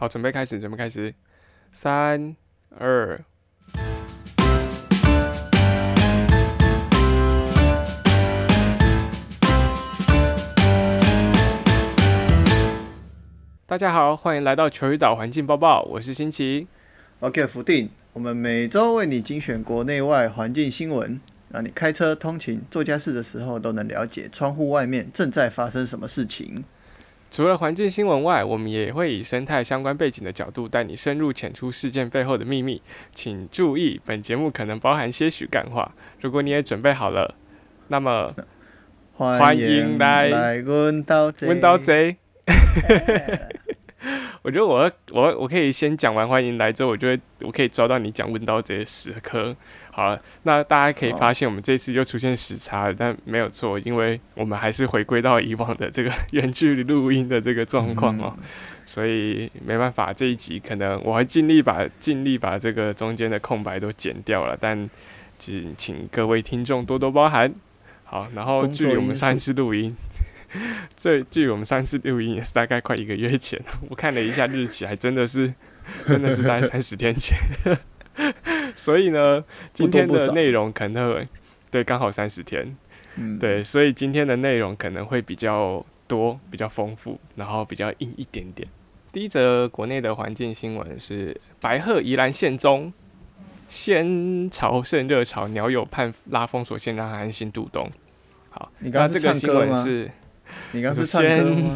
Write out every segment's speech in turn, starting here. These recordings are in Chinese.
好，准备开始，准备开始，三二。大家好，欢迎来到球鱼岛环境报报，我是新奇。OK，福定，我们每周为你精选国内外环境新闻，让你开车通勤、做家事的时候都能了解窗户外面正在发生什么事情。除了环境新闻外，我们也会以生态相关背景的角度带你深入浅出事件背后的秘密。请注意，本节目可能包含些许干话。如果你也准备好了，那么 欢迎来问刀问刀贼。我觉得我我我可以先讲完欢迎来之后，我就会我可以抓到你讲问到这些时刻。好了，那大家可以发现，我们这次又出现时差了，但没有错，因为我们还是回归到以往的这个 远距离录音的这个状况哦，所以没办法，这一集可能我会尽力把尽力把这个中间的空白都剪掉了，但请请各位听众多多包涵。好，然后距离我们上一次录音，这距离我们上次录音也是大概快一个月前，我看了一下日期，还真的是真的是在三十天前。所以呢，今天的内容可能会对刚好三十天，嗯，对，所以今天的内容可能会比较多、比较丰富，然后比较硬一点点。第一则国内的环境新闻是白鹤宜兰县中先朝圣热潮，鸟友盼拉封锁线，让安心度冬。好，那这个新闻是。你刚是先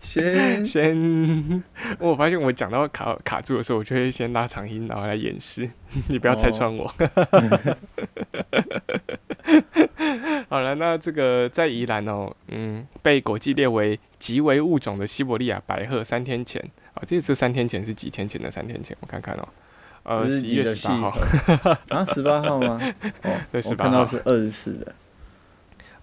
先 先，我发现我讲到卡卡住的时候，我就会先拉长音，然后来演示。你不要拆穿我。好了，那这个在宜兰哦，嗯，被国际列为极为物种的西伯利亚白鹤，三天前啊，这次三天前是几天前的三天前？我看看哦，呃，十一月十八号啊，十八号吗？哦，对，十八号是二十四的。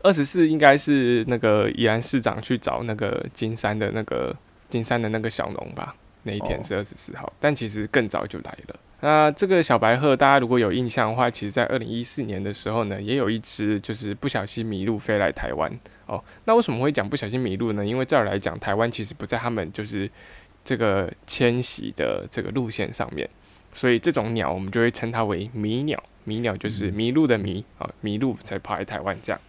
二十四应该是那个宜兰市长去找那个金山的那个金山的那个小农吧？那一天是二十四号，但其实更早就来了。那这个小白鹤，大家如果有印象的话，其实在二零一四年的时候呢，也有一只就是不小心迷路飞来台湾。哦，那为什么会讲不小心迷路呢？因为这儿来讲，台湾其实不在他们就是这个迁徙的这个路线上面，所以这种鸟我们就会称它为迷鸟。迷鸟就是迷路的迷啊，迷路才跑来台湾这样。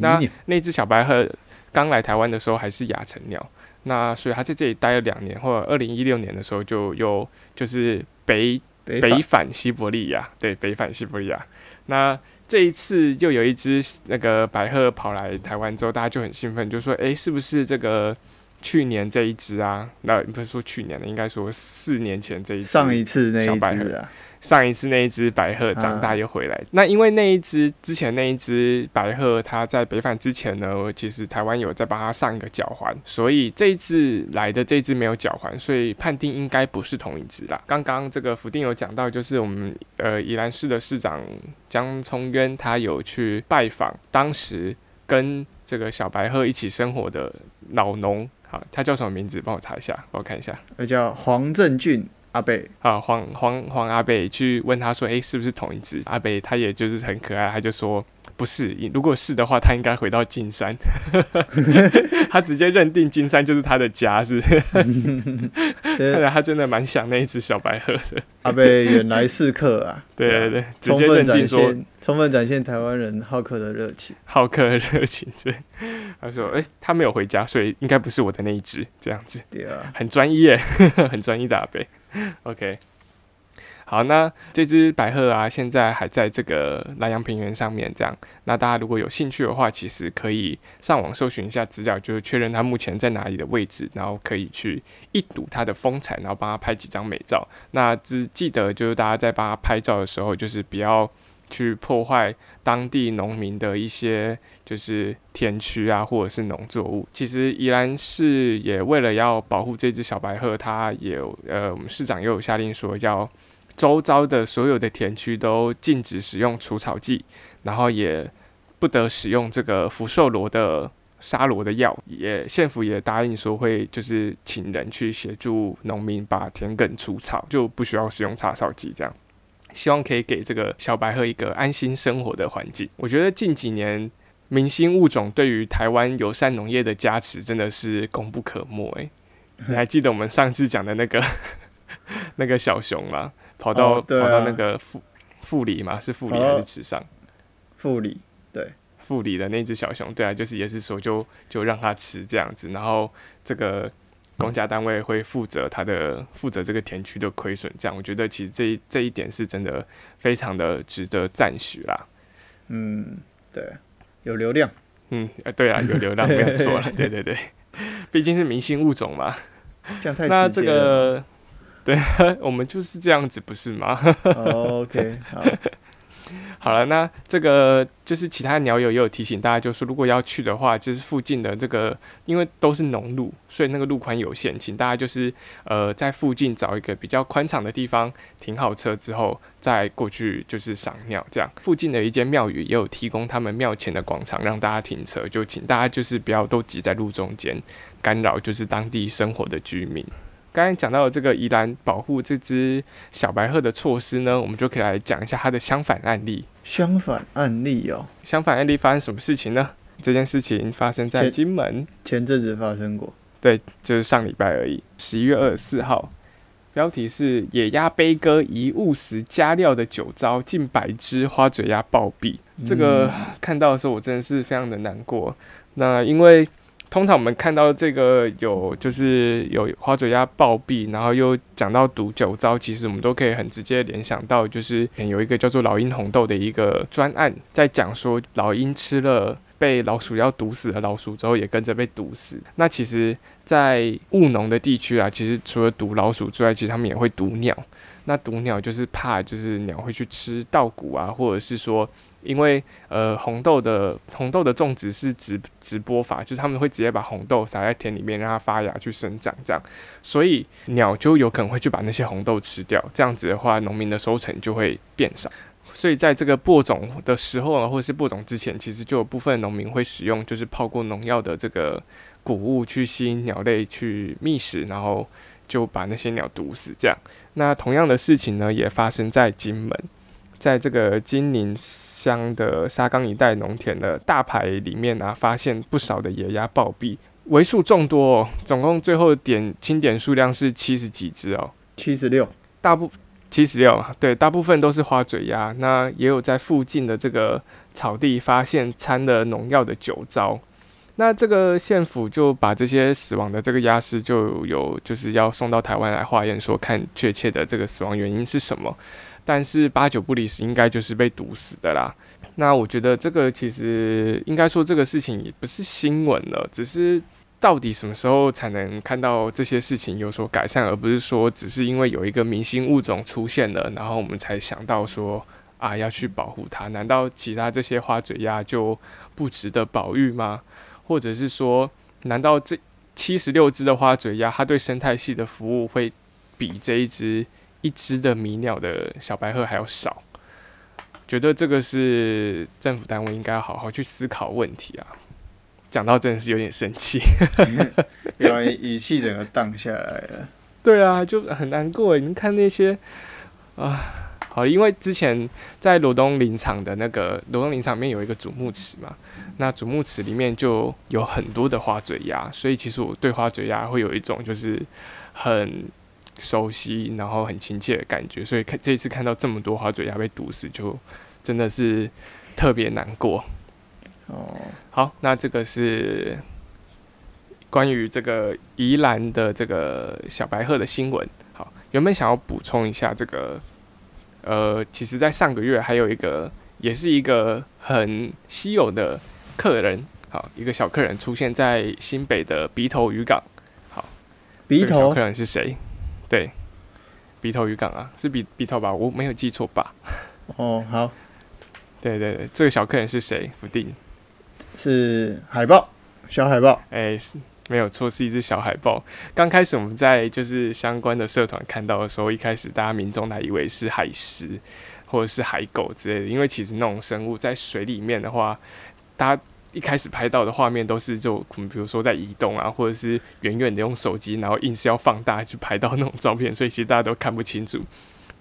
那那只小白鹤刚来台湾的时候还是亚成鸟，那所以它在这里待了两年，或者二零一六年的时候就又就是北北返西伯利亚，对，北返西伯利亚。那这一次又有一只那个白鹤跑来台湾之后，大家就很兴奋，就说：“哎，是不是这个去年这一只啊？那不是说去年的，应该说四年前这一只上一次那小白鹤啊。”上一次那一只白鹤长大又回来，那因为那一只之前那一只白鹤，它在北返之前呢，其实台湾有在帮它上一个脚环，所以这一次来的这只没有脚环，所以判定应该不是同一只啦。刚刚这个福定有讲到，就是我们呃宜兰市的市长江聪渊，他有去拜访当时跟这个小白鹤一起生活的老农，好，他叫什么名字？帮我查一下，帮我看一下，他叫黄正俊。阿贝啊，黄黄黄阿贝去问他说：“哎，是不是同一只？”阿贝他也就是很可爱，他就说：“不是，如果是的话，他应该回到金山。” 他直接认定金山就是他的家，是。看来他真的蛮想那一只小白鹤的。阿贝远来是客啊！对对对，直接认定说，充分展现台湾人好客的热情，好客的热情。对，他说：“哎，他没有回家，所以应该不是我的那一只。”这样子，对啊，很专业，很专业的阿贝。OK，好，那这只白鹤啊，现在还在这个南洋平原上面，这样。那大家如果有兴趣的话，其实可以上网搜寻一下资料，就是确认它目前在哪里的位置，然后可以去一睹它的风采，然后帮它拍几张美照。那只记得就是大家在帮它拍照的时候，就是不要去破坏当地农民的一些就是田区啊，或者是农作物。其实宜兰市也为了要保护这只小白鹤，它也呃，我们市长又有下令说，要周遭的所有的田区都禁止使用除草剂，然后也不得使用这个福寿螺的杀螺的药。也县府也答应说会就是请人去协助农民把田埂除草，就不需要使用插草剂这样。希望可以给这个小白鹤一个安心生活的环境。我觉得近几年明星物种对于台湾友善农业的加持真的是功不可没。诶，你还记得我们上次讲的那个 那个小熊吗，跑到、哦啊跑到那个富富里嘛，是富里还哦是池上？富里，对，富里的那只小熊，对啊，就是也是说就就让它吃这样子，然后这个公家单位会负责他的负责这个田区的亏损，这样我觉得其实这一这一点是真的非常的值得赞许啦。嗯，对，有流量，嗯，呃，对啊，有流量没有错了，对对对，毕竟是明星物种嘛。这样太那这。个，对，我们就是这样子，不是吗？哦 OK，好，好了，那这个就是其他鸟友也有提醒大家，就是如果要去的话，就是附近的这个，因为都是农路，所以那个路宽有限，请大家就是呃在附近找一个比较宽敞的地方停好车之后，再过去就是赏鸟。这样，附近的一间庙宇也有提供他们庙前的广场让大家停车，就请大家就是不要都挤在路中间，干扰就是当地生活的居民。刚才讲到的这个宜兰保护这只小白鹤的措施呢，我们就可以来讲一下它的相反案例。相反案例哦，相反案例发生什么事情呢？这件事情发生在金门，前阵子发生过，对，就是上礼拜而已，十一月二十四号。标题是“野鸭悲歌疑误食加料的酒糟，近百只花嘴鸭暴毙”。这个看到的时候，我真的是非常的难过。那因为通常我们看到这个有就是有花嘴鸭暴毙，然后又讲到毒酒糟，其实我们都可以很直接联想到，就是有一个叫做老鹰红豆的一个专案，在讲说老鹰吃了被老鼠药毒死的老鼠之后，也跟着被毒死。那其实，在务农的地区啊，其实除了毒老鼠之外，其实他们也会毒鸟。那毒鸟就是怕，就是鸟会去吃稻谷啊，或者是说，因为呃红豆的红豆的种植是直直播法，就是他们会直接把红豆撒在田里面，让它发芽去生长，这样，所以鸟就有可能会去把那些红豆吃掉。这样子的话，农民的收成就会变少。所以在这个播种的时候啊，或者是播种之前，其实就有部分农民会使用就是泡过农药的这个谷物去吸引鸟类去觅食，然后就把那些鸟毒死。这样，那同样的事情呢，也发生在金门，在这个金宁乡的沙冈一带农田的大排里面啊，发现不少的野鸭暴毙，为数众多哦，总共最后点清点数量是七十几只哦。七十六，大部七十六，对，大部分都是花嘴鸭。那也有在附近的这个草地发现掺了农药的酒糟。那这个县府就把这些死亡的这个鸭尸就有就是要送到台湾来化验，说看确切的这个死亡原因是什么。但是八九不离十，应该就是被毒死的啦。那我觉得这个其实应该说这个事情也不是新闻了，只是到底什么时候才能看到这些事情有所改善，而不是说只是因为有一个明星物种出现了，然后我们才想到说啊要去保护它？难道其他这些花嘴鸭就不值得保育吗？或者是说，难道这七十六只的花嘴鸭，它对生态系的服务会比这一只一只的迷鸟的小白鹤还要少？觉得这个是政府单位应该要好好去思考问题啊。讲到真的是有点生气。因为语气整个荡下来了。对啊，就很难过。你看那些啊，好，因为之前在罗东林场的那个罗东林场里面有一个主墓池嘛，那主墓池里面就有很多的花嘴鸭，所以其实我对花嘴鸭会有一种就是很熟悉，然后很亲切的感觉。所以看这一次看到这么多花嘴鸭被毒死，就真的是特别难过。哦，好，那这个是关于这个宜兰的这个小白鹤的新闻。好，原本想要补充一下这个，呃，其实在上个月还有一个，也是一个很稀有的客人，好，一个小客人出现在新北的鼻头渔港。好鼻头这个小客人是谁？对，鼻头渔港啊，是鼻鼻头吧？我没有记错吧？哦，好，对对对，这个小客人是谁？福定。是海豹，小海豹。哎、是没有错，是一只小海豹。刚开始我们在就是相关的社团看到的时候，一开始大家民众还以为是海狮或者是海狗之类的，因为其实那种生物在水里面的话，大家一开始拍到的画面都是就比如说在移动啊，或者是远远的用手机，然后硬是要放大去拍到那种照片，所以其实大家都看不清楚。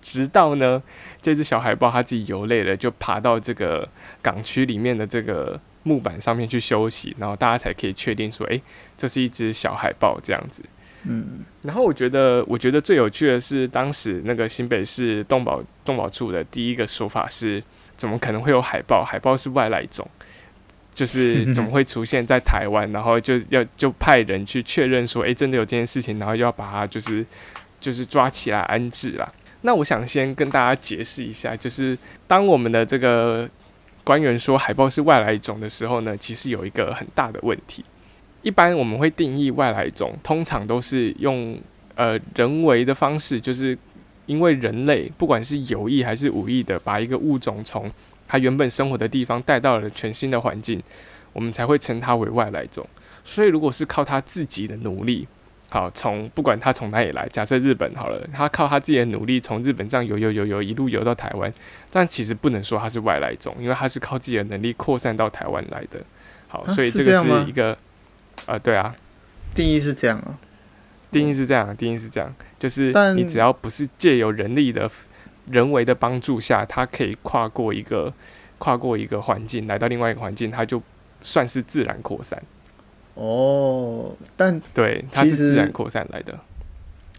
直到呢，这只小海豹它自己游累了，就爬到这个港区里面的这个木板上面去休息，然后大家才可以确定说，诶，这是一只小海豹这样子。嗯，然后我觉得，我觉得最有趣的是，当时那个新北市动保动保处的第一个说法是，怎么可能会有海豹？海豹是外来种，就是怎么会出现在台湾？然后就要就派人去确认说，诶，真的有这件事情，然后要把它就是就是抓起来安置啦。那我想先跟大家解释一下，就是当我们的这个官员说海豹是外来种的时候呢，其实有一个很大的问题。一般我们会定义外来种，通常都是用呃人为的方式，就是因为人类不管是有意还是无意的，把一个物种从它原本生活的地方带到了全新的环境，我们才会称它为外来种。所以如果是靠他自己的努力，好从不管他从哪里来，假设日本好了，他靠他自己的努力从日本这样游游游游一路游到台湾，但其实不能说他是外来种，因为他是靠自己的能力扩散到台湾来的。好，所以这个是一个。啊，对啊，定义是这样啊，定义是这样，定义是这样，就是你只要不是借由人力的人为的帮助下，它可以跨过一个跨过一个环境来到另外一个环境，它就算是自然扩散。哦，但对，它是自然扩散来的。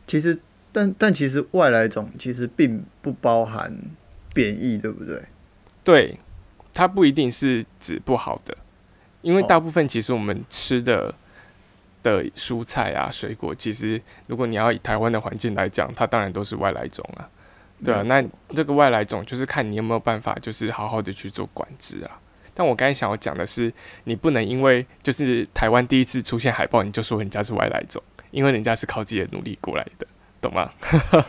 其实，但但其实外来种其实并不包含变异，对不对？对，它不一定是指不好的。因为大部分其实我们吃的的蔬菜啊、水果，其实如果你要以台湾的环境来讲，它当然都是外来种啊，对啊。那这个外来种就是看你有没有办法，就是好好的去做管制啊。但我刚才想要讲的是，你不能因为就是台湾第一次出现海豹，你就说人家是外来种，因为人家是靠自己的努力过来的，懂吗？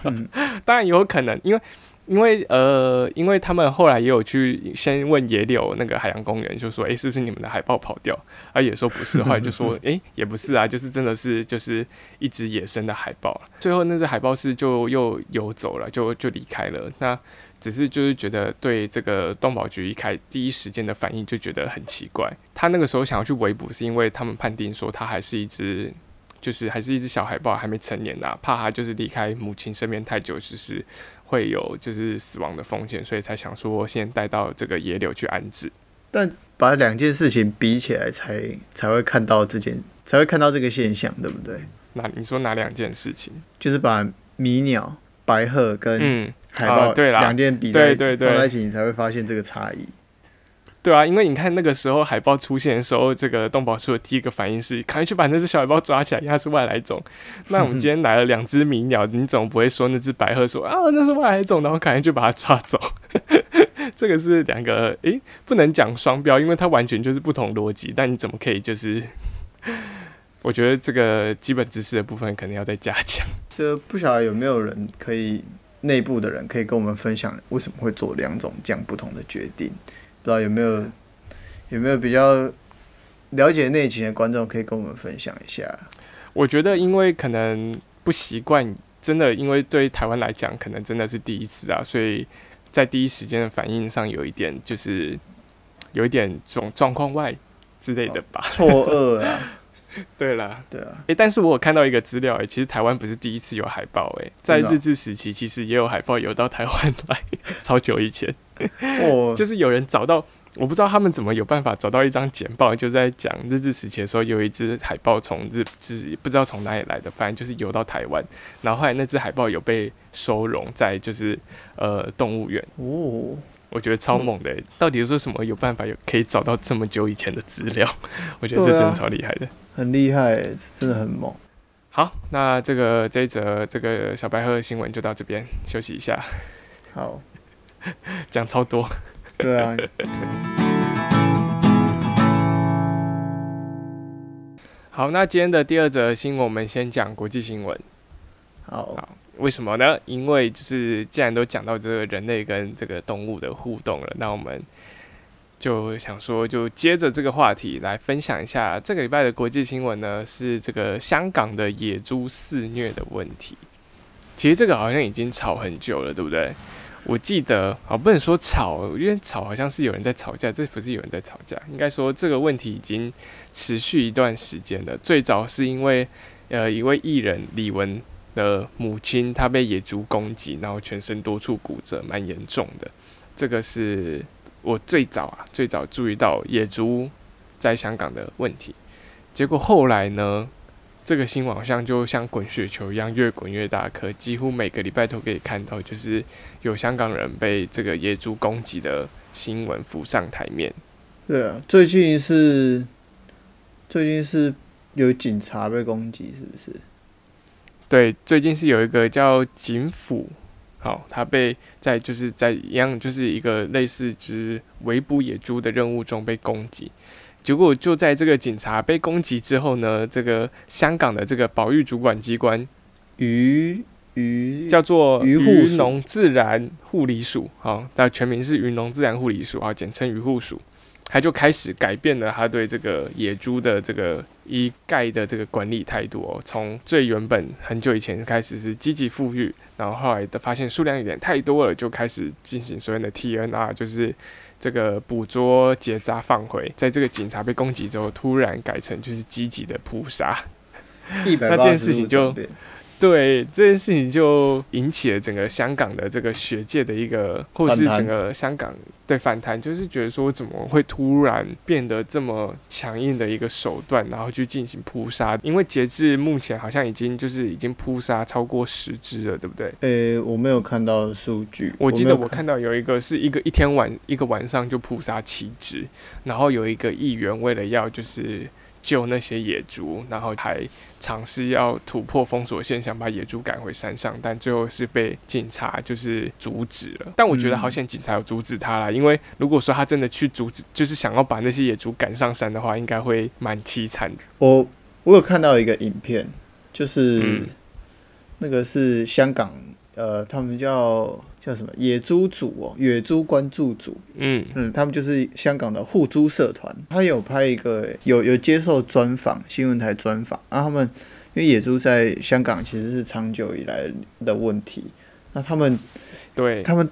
当然有可能，因为。因为呃，因为他们后来也有去先问野柳那个海洋公园，就说，诶，是不是你们的海豹跑掉？啊，也说不是，后来就说，诶，也不是啊，就是真的是就是一只野生的海豹最后那只海豹是就又游走了，就就离开了。那只是就是觉得对这个动保局一开第一时间的反应就觉得很奇怪。他那个时候想要去围捕，是因为他们判定说他还是一只，就是还是一只小海豹，还没成年呐，怕它就是离开母亲身边太久，就是。会有就是死亡的风险，所以才想说先带到这个野柳去安置。但把两件事情比起来，才才会看到这件，才会看到这个现象，对不对？那你说哪两件事情？就是把迷鸟、白鹤跟海豹对啦两件比对对对放在一起，你才会发现这个差异。对啊，因为你看那个时候海豹出现的时候，这个动保处的第一个反应是赶紧去把那只小海豹抓起来，因为它是外来种。那我们今天来了两只迷鸟，你总不会说那只白鹤说啊那是外来种，然后赶紧就把它抓走。这个是两个诶，不能讲双标，因为它完全就是不同逻辑。但你怎么可以就是？我觉得这个基本知识的部分可能要再加强。就不晓得有没有人可以内部的人可以跟我们分享为什么会做两种这样不同的决定。不知道有没有有没有比较了解内情的观众可以跟我们分享一下？我觉得，因为可能不习惯，真的，因为对台湾来讲，可能真的是第一次啊，所以在第一时间的反应上，有一点就是有一点状状况外之类的吧，错愕啊。对啦，对啊，诶，但是我有看到一个资料，诶，其实台湾不是第一次有海豹，诶，在日治时期，其实也有海报游到台湾来，超久以前。哦，就是有人找到，我不知道他们怎么有办法找到一张简报，就在讲日治时期的时候，有一只海豹从日治不知道从哪里来的，反正就是游到台湾，然后后来那只海豹有被收容在就是呃动物园。哦，我觉得超猛的，到底说什么有办法有可以找到这么久以前的资料？我觉得这真的超厉害的，很厉害，真的很猛。好，那这个这一则这个小白鹤的新闻就到这边，休息一下。好。讲超多，对啊。好，那今天的第二则新闻，我们先讲国际新闻。好，为什么呢？因为就是既然都讲到这个人类跟这个动物的互动了，那我们就想说，就接着这个话题来分享一下这个礼拜的国际新闻呢，是这个香港的野猪肆虐的问题。其实这个好像已经吵很久了，对不对？我记得，啊，不能说吵，因为吵好像是有人在吵架，这不是有人在吵架，应该说这个问题已经持续一段时间了。最早是因为，呃，一位艺人李玟的母亲，她被野猪攻击，然后全身多处骨折，蛮严重的。这个是我最早啊，最早注意到野猪在香港的问题。结果后来呢，这个新闻好像就像滚雪球一样，越滚越大可，几乎每个礼拜都可以看到，就是有香港人被这个野猪攻击的新闻浮上台面。对啊，最近是最近是有警察被攻击，是不是？对，最近是有一个叫警府，好，他被在就是在一样就是一个类似之围捕野猪的任务中被攻击。结果就在这个警察被攻击之后呢，这个香港的这个保育主管机关渔渔叫做渔护农自然护理署，好，它全名是渔农自然护理署啊，简称渔护署。他就开始改变了他对这个野猪的这个一概的这个管理态度哦，从最原本很久以前开始是积极富裕，然后后来的发现数量有点太多了，就开始进行所谓的 TNR，就是这个捕捉、结扎、放回。在这个警察被攻击之后，突然改成就是积极的扑杀。那这件事情就对这件事情就引起了整个香港的这个学界的一个，或是整个香港对反弹，就是觉得说怎么会突然变得这么强硬的一个手段，然后去进行扑杀？因为截至目前好像已经就是已经扑杀超过十只了，对不对？诶、我没有看到数据，我记得我看到有一个是一个一天晚一个晚上就扑杀七只，然后有一个议员为了要就是救那些野猪，然后还尝试要突破封锁线，想把野猪赶回山上，但最后是被警察就是阻止了。但我觉得好像警察有阻止他啦，因为如果说他真的去阻止，就是想要把那些野猪赶上山的话，应该会蛮凄惨的。我我有看到一个影片，就是、嗯那个是香港呃，他们叫叫什么野猪组哦，野猪关注组，嗯。嗯，他们就是香港的护猪社团，他有拍一个有有接受专访，新闻台专访，啊，他们因为野猪在香港其实是长久以来的问题，那他们对，他们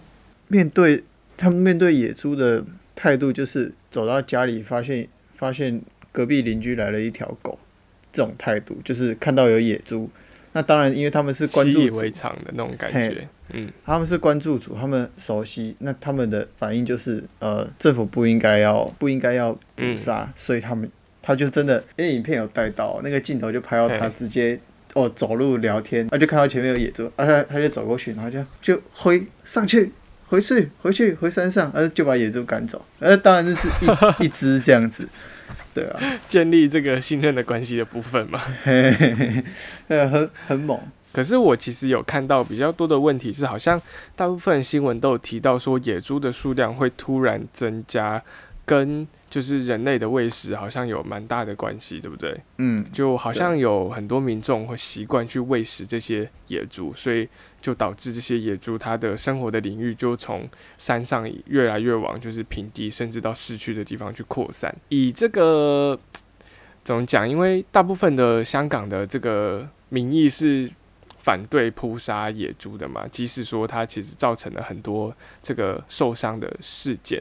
面对他们面对野猪的态度就是走到家里发现发现隔壁邻居来了一条狗，这种态度就是看到有野猪，那当然因为他们是关注以为常的那种感觉。嗯，他们是关注组，他们熟悉，那他们的反应就是呃政府不应该要不应该要捕杀，所以他们他就真的，因为影片有带到那个镜头就拍到他直接。哦，走路聊天，他就看到前面有野猪，啊，他他就走过去，然后就就回上去，回去，回去，回山上，呃，就把野猪赶走。呃，当然就是一 一只这样子，对啊，建立这个信任的关系的部分嘛。嘿嘿嘿，呃，很很猛，可是我其实有看到比较多的问题是，好像大部分新闻都有提到说，野猪的数量会突然增加，跟就是人类的喂食好像有蛮大的关系，对不对？嗯，就好像有很多民众会习惯去喂食这些野猪，所以就导致这些野猪它的生活的领域就从山上越来越往就是平地，甚至到市区的地方去扩散。以这个怎么讲？因为大部分的香港的这个民意是反对扑杀野猪的嘛，即使说它其实造成了很多这个受伤的事件，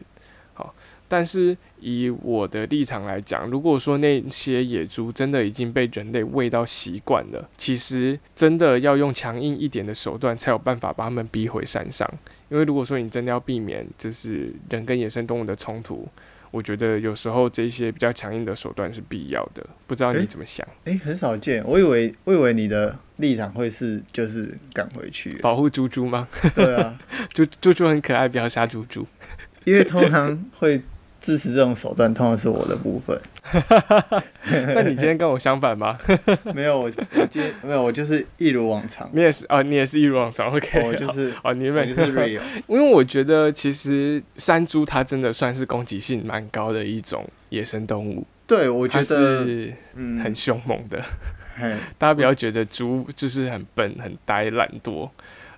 好。但是以我的立场来讲，如果说那些野猪真的已经被人类喂到习惯了，其实真的要用强硬一点的手段，才有办法把它们逼回山上。因为如果说你真的要避免就是人跟野生动物的冲突，我觉得有时候这些比较强硬的手段是必要的。不知道你怎么想？哎、很少见，我以为我以为你的立场会是就是赶回去，保护猪猪吗？对啊，猪猪猪很可爱，不要杀猪猪。因为通常会支持这种手段，通常是我的部分。那你今天跟我相反吗？没有，我我今天没有，我就是一如往常，你也是哦，你也是一如往常。OK，我就是哦，你们我就是 real。因为我觉得其实山猪它真的算是攻击性蛮高的一种野生动物，对，我觉得是嗯，很凶猛的。嘿，大家不要觉得猪就是很笨、很呆、懒惰，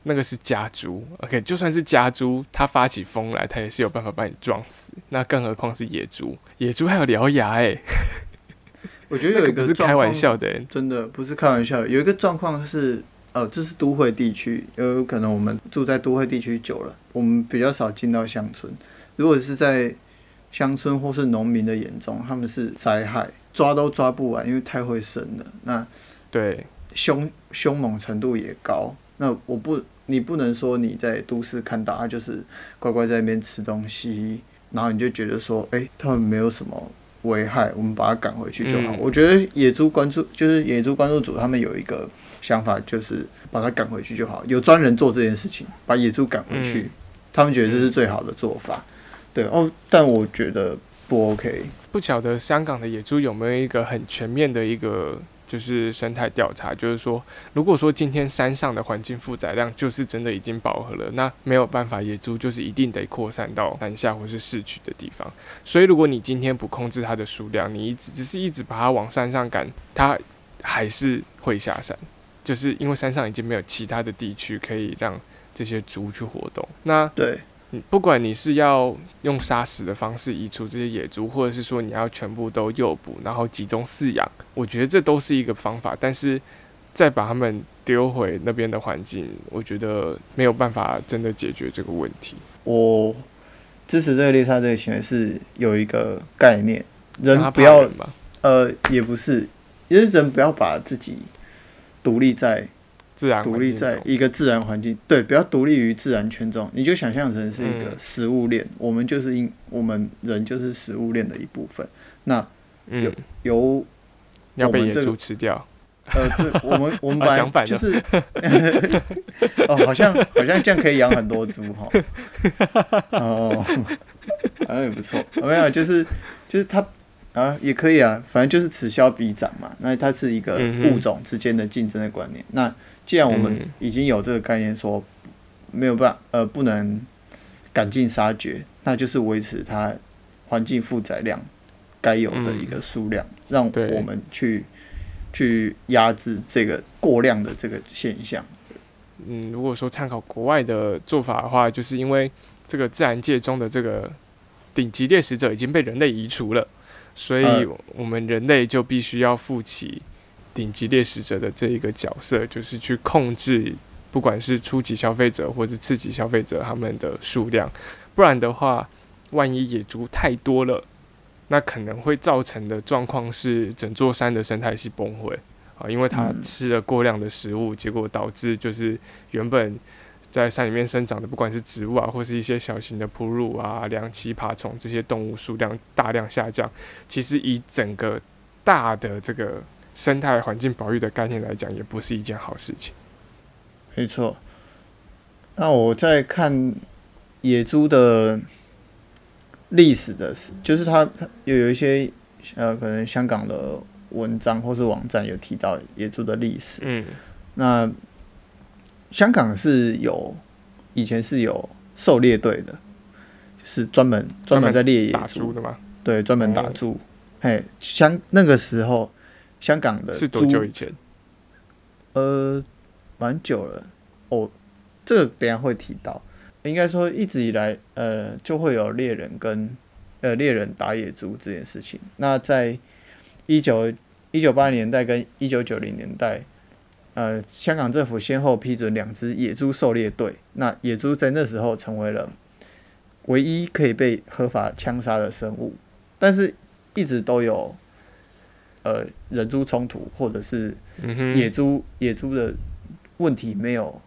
那个是家猪。OK，就算是家猪，它发起疯来，它也是有办法把你撞死。那更何况是野猪，野猪还有獠牙哎、我觉得有一那个不是开玩笑的、欸。真的不是开玩笑，有一个状况是，呃，这是都会地区，有可能我们住在都会地区久了，我们比较少进到乡村。如果是在乡村或是农民的眼中，他们是灾害，抓都抓不完，因为太会生了。那对，凶凶猛程度也高。那我不，你不能说你在都市看到他就是乖乖在那边吃东西，然后你就觉得说，哎、他们没有什么危害，我们把它赶回去就好。嗯我觉得野猪关注就是野猪关注组他们有一个想法，就是把它赶回去就好。有专人做这件事情，把野猪赶回去，嗯他们觉得这是最好的做法。对哦，但我觉得不 OK。不晓得香港的野猪有没有一个很全面的一个就是生态调查，就是说，如果说今天山上的环境负载量就是真的已经饱和了，那没有办法，野猪就是一定得扩散到南下或是市区的地方。所以，如果你今天不控制它的数量，你一直只是一直把它往山上赶，它还是会下山，就是因为山上已经没有其他的地区可以让这些猪去活动。那对，不管你是要用杀死的方式移除这些野猪，或者是说你要全部都诱捕，然后集中饲养，我觉得这都是一个方法。但是再把它们丢回那边的环境，我觉得没有办法真的解决这个问题。我支持这个猎杀这个行为是有一个概念，人不要呃，也不是，也是人不要把自己独立在自然独立在一个自然环境，对，不要独立于自然圈中，你就想象成是一个嗯食物链，我们就是因我们人就是食物链的一部分。那嗯，由要被野猪吃掉。呃，对，我们 我们本来啊讲反了就是，哦，好像好像这样可以养很多猪哈。哦，好像也不错。没有，就是就是它啊，也可以啊，反正就是此消彼长嘛。那它是一个物种之间的竞争的观念。那既然我们嗯。已经有这个概念，说没有办法呃不能赶尽杀绝，那就是维持它环境负载量该有的一个数量，让我们去去压制这个过量的这个现象。嗯，如果说参考国外的做法的话，就是因为这个自然界中的这个顶级猎食者已经被人类移除了，所以嗯我们人类就必须要负起顶级猎食者的这一个角色，就是去控制不管是初级消费者或是次级消费者他们的数量，不然的话，万一野猪太多了，那可能会造成的状况是整座山的生态系崩溃。啊，因为它嗯吃了过量的食物，结果导致就是原本在山里面生长的，不管是植物啊，或是一些小型的哺乳啊、两栖爬虫这些动物数量大量下降。其实以整个大的这个生态环境保育的概念来讲，也不是一件好事情。没错。那我在看野猪的历史的时，就是它它有有一些呃，可能香港的文章或是网站有提到野猪的历史。嗯那香港是有以前是有狩猎队的，就是专门专门在猎野猪猪，的吗？对，专门打哦猪。嘿，香那个时候香港的是多久以前？呃，蛮久了哦，这个等下会提到。应该说一直以来，呃，就会有猎人跟呃猎人打野猪这件事情。那在一九一九八零年代跟一九九零年代，呃，香港政府先后批准两支野猪狩猎队。那野猪在那时候成为了唯一可以被合法枪杀的生物，但是一直都有呃人猪冲突，或者是野猪野猪的问题没有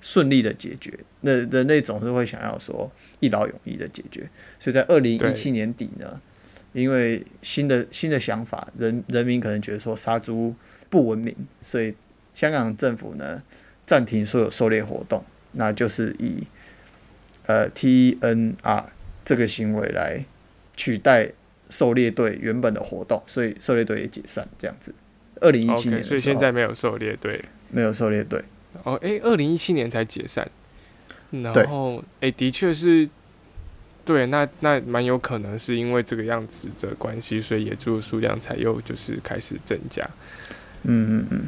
顺利的解决，那人类总是会想要说一劳永逸的解决，所以在二零一对七年底呢，因为新的新的想法，人人民可能觉得说杀猪不文明，所以香港政府呢暂停所有狩猎活动，那就是以呃 TNR 这个行为来取代狩猎队原本的活动，所以狩猎队也解散这样子。二零一七年所以现在没有狩猎队。没有狩猎队，哦，诶，二零一七年才解散，然后诶，的确是，对，那那蛮有可能是因为这个样子的关系，所以野猪的数量才又就是开始增加。嗯嗯嗯，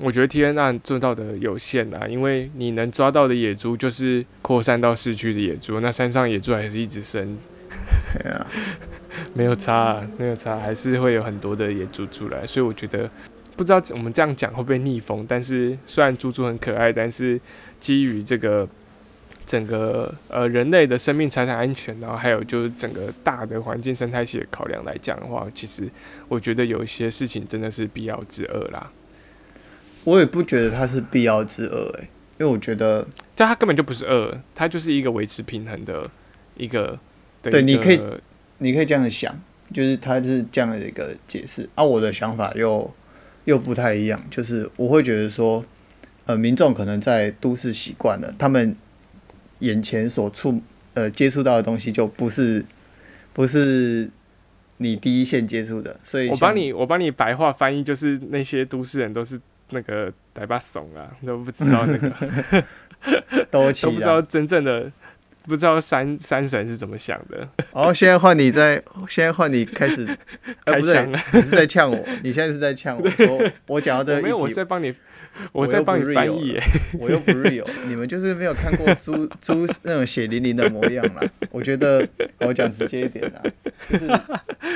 我觉得 T N 案做到的有限啊，因为你能抓到的野猪就是扩散到市区的野猪，那山上野猪还是一直生，对啊，没有差、啊，没有差，还是会有很多的野猪出来，所以我觉得不知道我们这样讲会不会逆风，但是虽然猪猪很可爱，但是基于这个整个呃人类的生命财产安全，然后还有就是整个大的环境生态系的考量来讲的话，其实我觉得有一些事情真的是必要之恶啦。我也不觉得它是必要之恶诶、因为我觉得这它根本就不是恶，它就是一个维持平衡的一个对你可以你可以这样想，就是他是这样的一个解释。啊，我的想法又又不太一样，就是我会觉得说，呃，民众可能在都市习惯了，他们眼前所触呃接触到的东西就不是不是你第一线接触的，所以我帮你，我帮你白话翻译，就是那些都市人都是那个呆巴怂啊，都不知道那个，都都不知道真正的，不知道山山神是怎么想的。然后现在换你在，现在换你开始，呃，开枪了，你是在呛我，你现在是在呛我 说我讲到这个我没有，我是在帮你，我在帮你翻译耶。我又不 real，你们就是没有看过猪猪那种血淋淋的模样啦。我觉得我讲直接一点啦，就是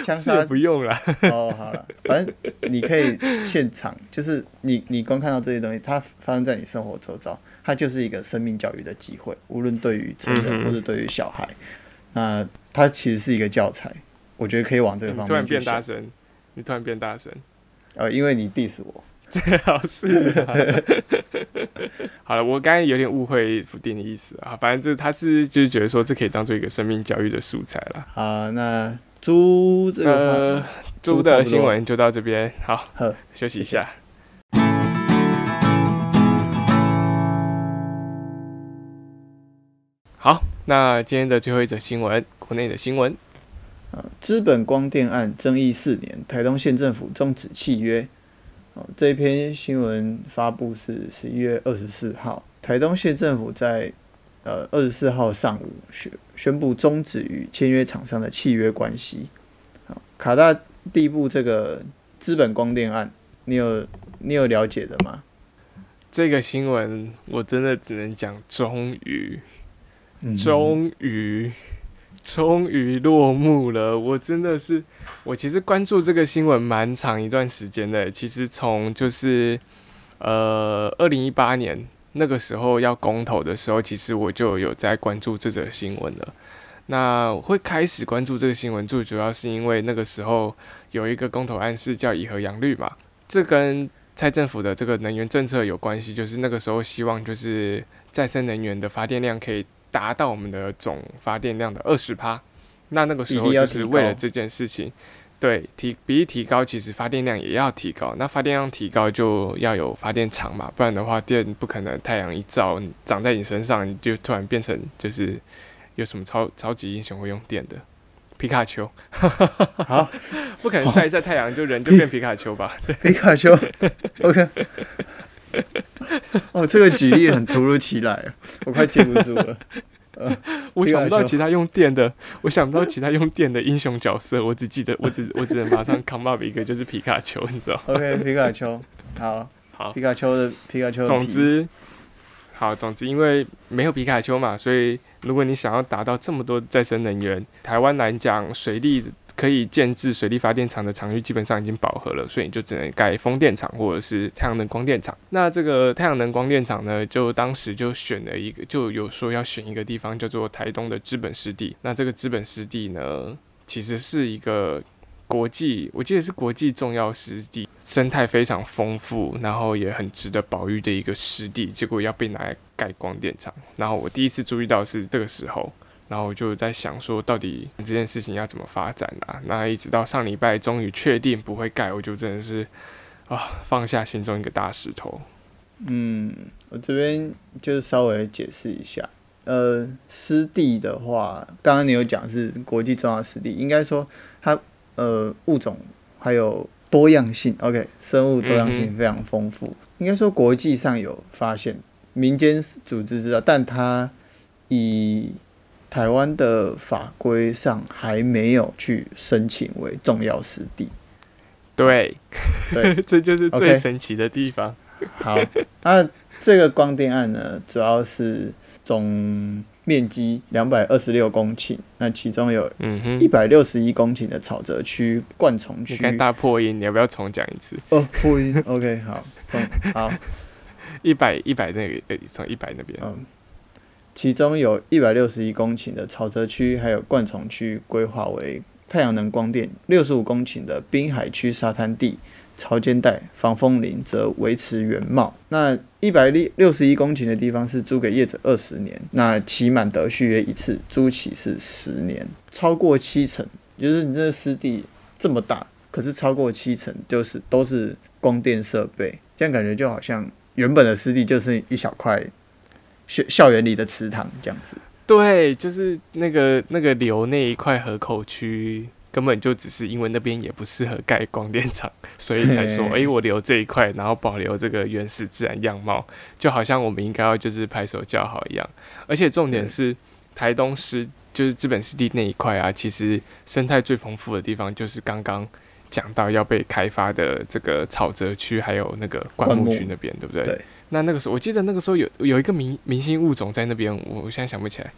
枪杀不用啦，哦，好了，反正你可以现场，就是你你光看到这些东西，它发生在你生活周遭，它就是一个生命教育的机会，无论对于成人或者对于小孩，那它其实是一个教材，我觉得可以往这个方面突然。变大声，你突然变大声，呃，因为你 diss 我，最好是啊。好了，我刚才有点误会福定的意思啊，反正这他是就是觉得说这可以当做一个生命教育的素材了。好，那猪这个呃，，猪的新闻就到这边，好呵，休息一下。好，那今天的最后一则新闻，国内的新闻。啊，资本光电案争议四年，台东县政府终止契约。哦，这一篇新闻发布是十一月二十四号，台东县政府在呃二十四号上午宣宣布终止与签约厂商的契约关系。好，卡大地部这个资本光电案，你有你有了解的吗？这个新闻我真的只能讲，终于，嗯终于，终于落幕了。我真的是，我其实关注这个新闻蛮长一段时间的。其实从就是呃二零一八年那个时候要公投的时候，其实我就有在关注这则新闻了。那会开始关注这个新闻，最主要是因为那个时候有一个公投案是叫以核养绿嘛，这跟蔡政府的这个能源政策有关系，就是那个时候希望就是再生能源的发电量可以达到我们的总发电量的二十趴。那那个时候就是为了这件事情，对提比例提高，其实发电量也要提高。那发电量提高就要有发电厂嘛，不然的话电不可能太阳一照长在你身上，你就突然变成就是有什么超超级英雄会用电的皮卡丘，好，不可能晒一晒太阳就人就变皮卡丘吧？皮卡丘，OK。哦，这个举例很突如其来，我快接不住了。呃 我想不到其他用电的，我想不到其他用电的英雄角色，我只记得我只我只能马上 come up 一个就是皮卡丘，你知道？OK，皮卡丘，好，好，皮卡丘的皮卡丘。总之，好，总之因为没有皮卡丘嘛，所以如果你想要达到这么多再生能源，台湾来讲，水力可以建制水力发电厂的场域基本上已经饱和了，所以你就只能盖风电场或者是太阳能光电厂。那这个太阳能光电厂呢，就当时就选了一个，就有说要选一个地方叫做台东的资本湿地。那这个资本湿地呢，其实是一个国际，我记得是国际重要湿地，生态非常丰富，然后也很值得保育的一个湿地，结果要被拿来盖光电厂。然后我第一次注意到是这个时候，然后我就在想说，到底这件事情要怎么发展啊？那一直到上礼拜终于确定不会盖，我就真的是啊放下心中一个大石头。嗯，我这边就是稍微解释一下。呃，湿地的话，刚刚你有讲是国际重要湿地，应该说它呃物种还有多样性，OK，生物多样嗯性非常丰富。应该说国际上有发现，民间组织知道，但它以台湾的法规上还没有去申请为重要湿地。对，对，这就是最神奇的地方。好，那这个光电案呢，主要是总面积两百二十六公顷，那其中有嗯哼一，百六十一公顷的草泽区、灌丛区。你看大破音，你要不要重讲一次？哦，破音，OK，好，重好，一百一百那个，呃，从一百那边。嗯，其中有一百六十一公顷的草泽区，还有灌丛区规划为太阳能光电，六十五公顷的滨海区沙滩地。潮间带防风林则维持原貌。那一百六六十一公顷的地方是租给业者二十年，那期满得续约一次，租期是十年，超过七成就是你这湿地这么大，可是超过七成就是都是光电设备，这样感觉就好像原本的湿地就是一小块校校园里的池塘这样子。对，就是那个那个留那一块河口区，根本就只是因为那边也不适合盖光电厂，所以才说，嘿诶，我留这一块，然后保留这个原始自然样貌，就好像我们应该要就是拍手叫好一样。而且重点是，台东湿就是资本湿地那一块啊，其实生态最丰富的地方就是刚刚讲到要被开发的这个草泽区，还有那个灌木灌木区那边，对不对？对那那个时候，我记得那个时候有有一个明明星物种在那边，我我现在想不起来。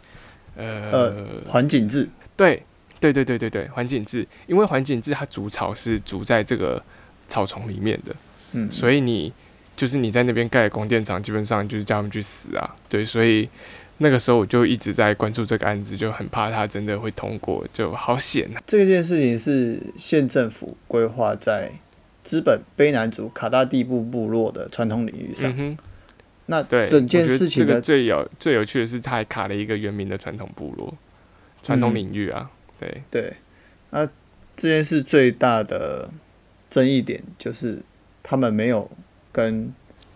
呃，呃环境质，对对对对对对，环境质，因为环境质它筑巢是筑在这个草丛里面的，嗯，所以你就是你在那边盖光电厂，基本上就是叫他们去死啊。对，所以那个时候我就一直在关注这个案子，就很怕它真的会通过，就好险啊。这件事情是县政府规划在资本卑南族卡大地部部落的传统领域上。嗯，那对，整件事情的这个最有最有趣的是，他还卡了一个原民的传统部落、传统嗯领域啊。对，对，那这件事最大的争议点就是他们没有跟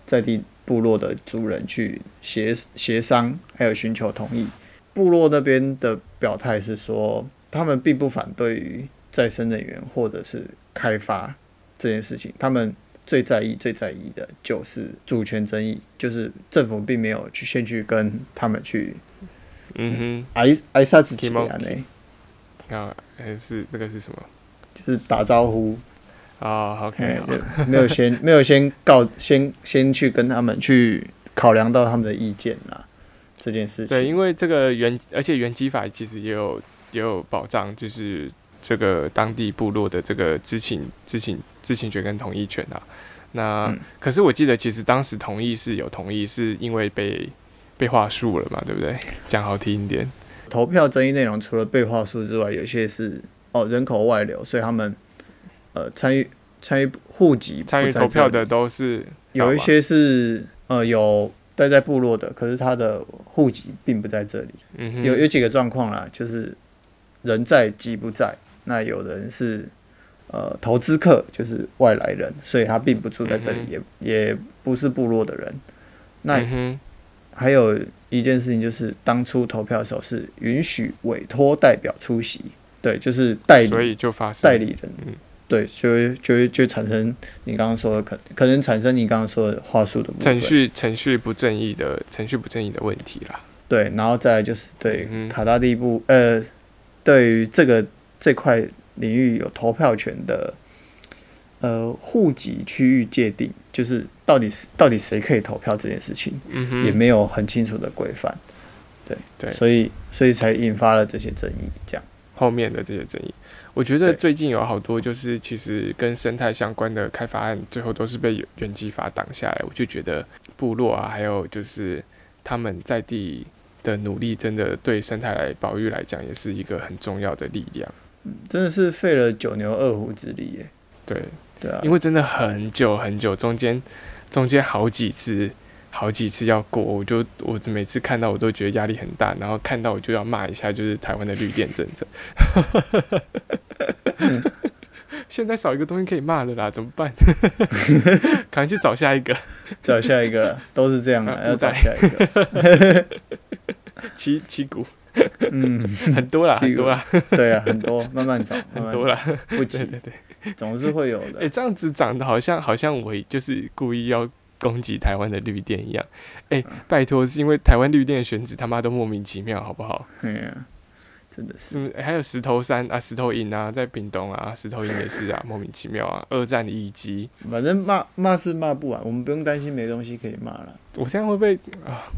在地部落的族人去协协商，还有寻求同意。部落那边的表态是说，他们并不反对于再生能源或者是开发这件事情，他们最在意、最在意的就是主权争议，就是政府并没有去先去跟他们去嗯哼挨挨杀子 Kimoki 啊呢，哼，啊，还是这个是什么？就是打招呼。啊、o k 哎，对没有先 没有先告先先去跟他们去考量到他们的意见啦，这件事情。对，因为这个原，而且原机法其实也有也有保障，就是这个当地部落的这个知情、知情、知情权跟同意权啊。那、嗯可是我记得，其实当时同意是有同意，是因为被被话术了嘛，对不对？讲好听一点，投票争议内容除了被话术之外，有些是哦人口外流，所以他们呃参与参与户籍参与投票的都是有一些是呃有待在部落的，可是他的户籍并不在这里。有有几个状况啦，就是人在籍不在。那有人是呃投资客，就是外来人，所以他并不住在这里，嗯也也不是部落的人。那嗯，还有一件事情就是，当初投票的时候是允许委托代表出席，对，就是代理所以就发生代理人，嗯对，就会就会就产生你刚刚说的可可能产生你刚刚说的话术的程序程序不正义的程序不正义的问题啦。对，然后再来就是对嗯卡大地部，呃，对于这个这块领域有投票权的，呃，户籍区域界定，就是到底是到底谁可以投票这件事情，嗯哼，也没有很清楚的规范，对对所以所以才引发了这些争议，这样，后面的这些争议。我觉得最近有好多就是其实跟生态相关的开发案，最后都是被原基法挡下来。我就觉得部落啊，还有就是他们在地的努力，真的对生态来保育来讲，也是一个很重要的力量。真的是费了九牛二虎之力耶，对，对啊，因为真的很久很久，中间中间好几次。好几次要过，我就我每次看到我都觉得压力很大，然后看到我就要骂一下，就是台湾的绿电政策。现在少一个东西可以骂了啦，怎么办？赶快去找下一个找下一个了，都是这样的，啊要找下一个，旗旗鼓，嗯，很多啦，很多啦，对啊，很多，慢慢找，很多啦。不对急，对对，总是会有的哎、的。这样子长得好像好像我就是故意要攻击台湾的绿电一样。哎、拜托，是因为台湾绿电的选址他妈都莫名其妙，好不好？哎呀，真的是。还有石头山啊、石头营啊，在屏东啊，石头营也是啊，莫名其妙啊。二战的遗迹，反正骂骂是骂不完，我们不用担心没东西可以骂了。我现在会不会啊？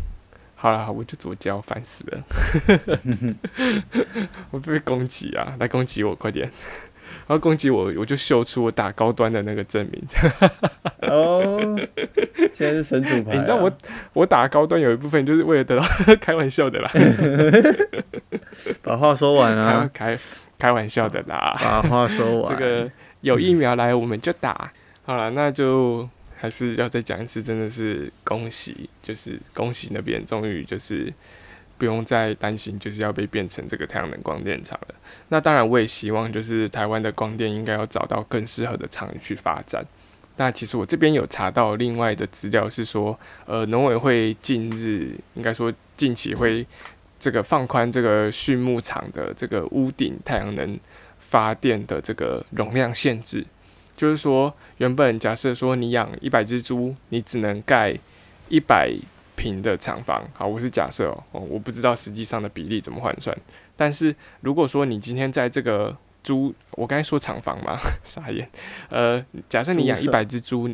好了，我就左交，烦死了！我被攻击啊，来攻击我，快点！然后攻击我，我就秀出我打高端的那个证明。哦，现在是神主牌、啊欸你知道我我打高端有一部分就是为了得到开玩笑的啦，把话说完啊，开开玩笑的啦。把话说完。这个有疫苗来我们就打。好了，那就还是要再讲一次，真的是恭喜，就是恭喜那边终于就是不用再担心就是要被变成这个太阳能光电厂了。那当然，我也希望就是台湾的光电应该要找到更适合的场域去发展。那其实我这边有查到另外的资料是说，呃，农委会近日应该说近期会这个放宽这个畜牧场的这个屋顶太阳能发电的这个容量限制。就是说，原本假设说你养一百只猪，你只能盖一百平的厂房。好，我是假设哦，我不知道实际上的比例怎么换算。但是如果说你今天在这个猪，我刚才说厂房嘛，傻眼。呃，假设你养一百只猪，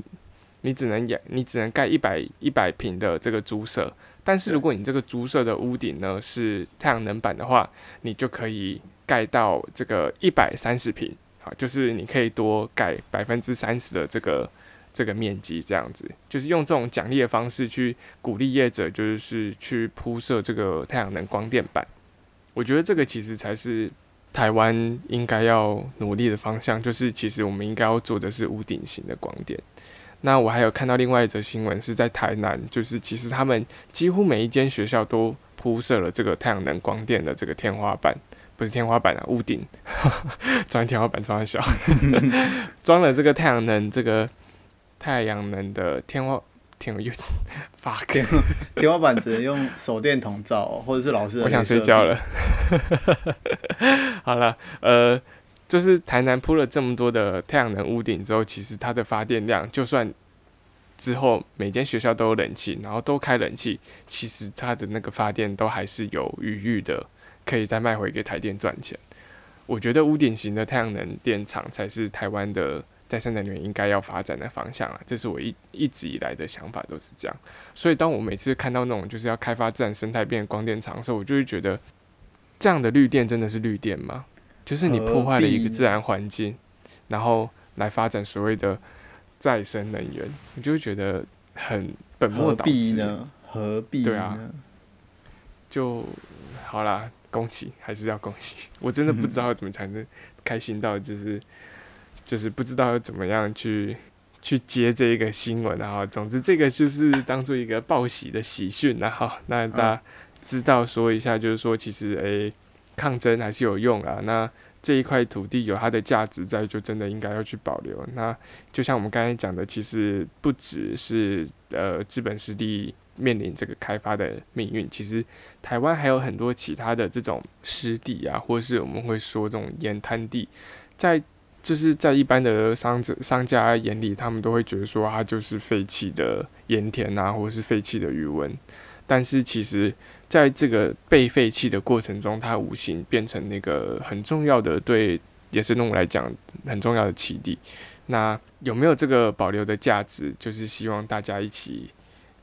你只能养，你只能盖一百一百平的这个猪舍。但是如果你这个猪舍的屋顶呢是太阳能板的话，你就可以盖到这个一百三十平。就是你可以多盖百分之三十的这个这个面积，这样子，就是用这种奖励的方式去鼓励业者，就是去铺设这个太阳能光电板。我觉得这个其实才是台湾应该要努力的方向，就是其实我们应该要做的是屋顶型的光电。那我还有看到另外一则新闻是在台南，就是其实他们几乎每一间学校都铺设了这个太阳能光电的这个天花板。不是天花板啊，屋顶 装天花板装小，装了这个太阳能，这个太阳能的天花天又发天天花板只能用手电筒照，或者是老师。我想睡觉了。好了，呃，就是台南铺了这么多的太阳能屋顶之后，其实它的发电量，就算之后每间学校都有冷气，然后都开冷气，其实它的那个发电都还是有余裕的。可以再卖回给台电赚钱，我觉得屋顶型的太阳能电厂才是台湾的再生能源应该要发展的方向啊！这是我一一直以来的想法都是这样。所以当我每次看到那种就是要开发自然生态变光电厂的时候，我就会觉得这样的绿电真的是绿电吗？就是你破坏了一个自然环境，然后来发展所谓的再生能源，我就会觉得很本末倒置呢？何必？对啊，就好啦。恭喜还是要恭喜，我真的不知道怎么才能开心到，就是就是不知道要怎么样去去接这一个新闻，然后总之这个就是当做一个报喜的喜讯，然后那大家知道说一下，就是说其实诶抗争还是有用啊，那这一块土地有它的价值在，就真的应该要去保留。那就像我们刚才讲的，其实不只是呃资本实力。面临这个开发的命运，其实台湾还有很多其他的这种湿地啊，或是我们会说这种盐滩地，在就是在一般的商者商家眼里，他们都会觉得说它就是废弃的盐田啊，或是废弃的余温。但是其实在这个被废弃的过程中，它无形变成那个很重要的对野生动物来讲很重要的栖地。那有没有这个保留的价值？就是希望大家一起。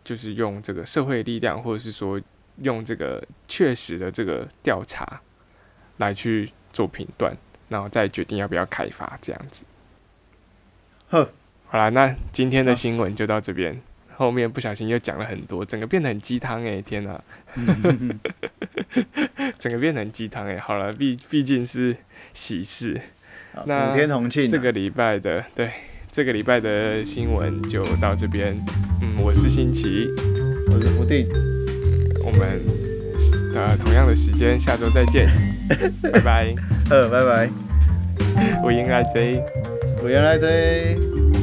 就是用这个社会力量，或者是说用这个确实的这个调查来去做评断，然后再决定要不要开发这样子。呵，好啦，那今天的新闻就到这边，后面不小心又讲了很多，整个变得很鸡汤哎，天哪！整个变成鸡汤哎。好了，毕毕竟是喜事，那五天同庆，这个礼拜的对。这个礼拜的新闻就到这边，嗯，我是新奇，我是福定，我们呃同样的时间下周再见，拜拜，呃，拜拜，我原来 Z，我原来 Z。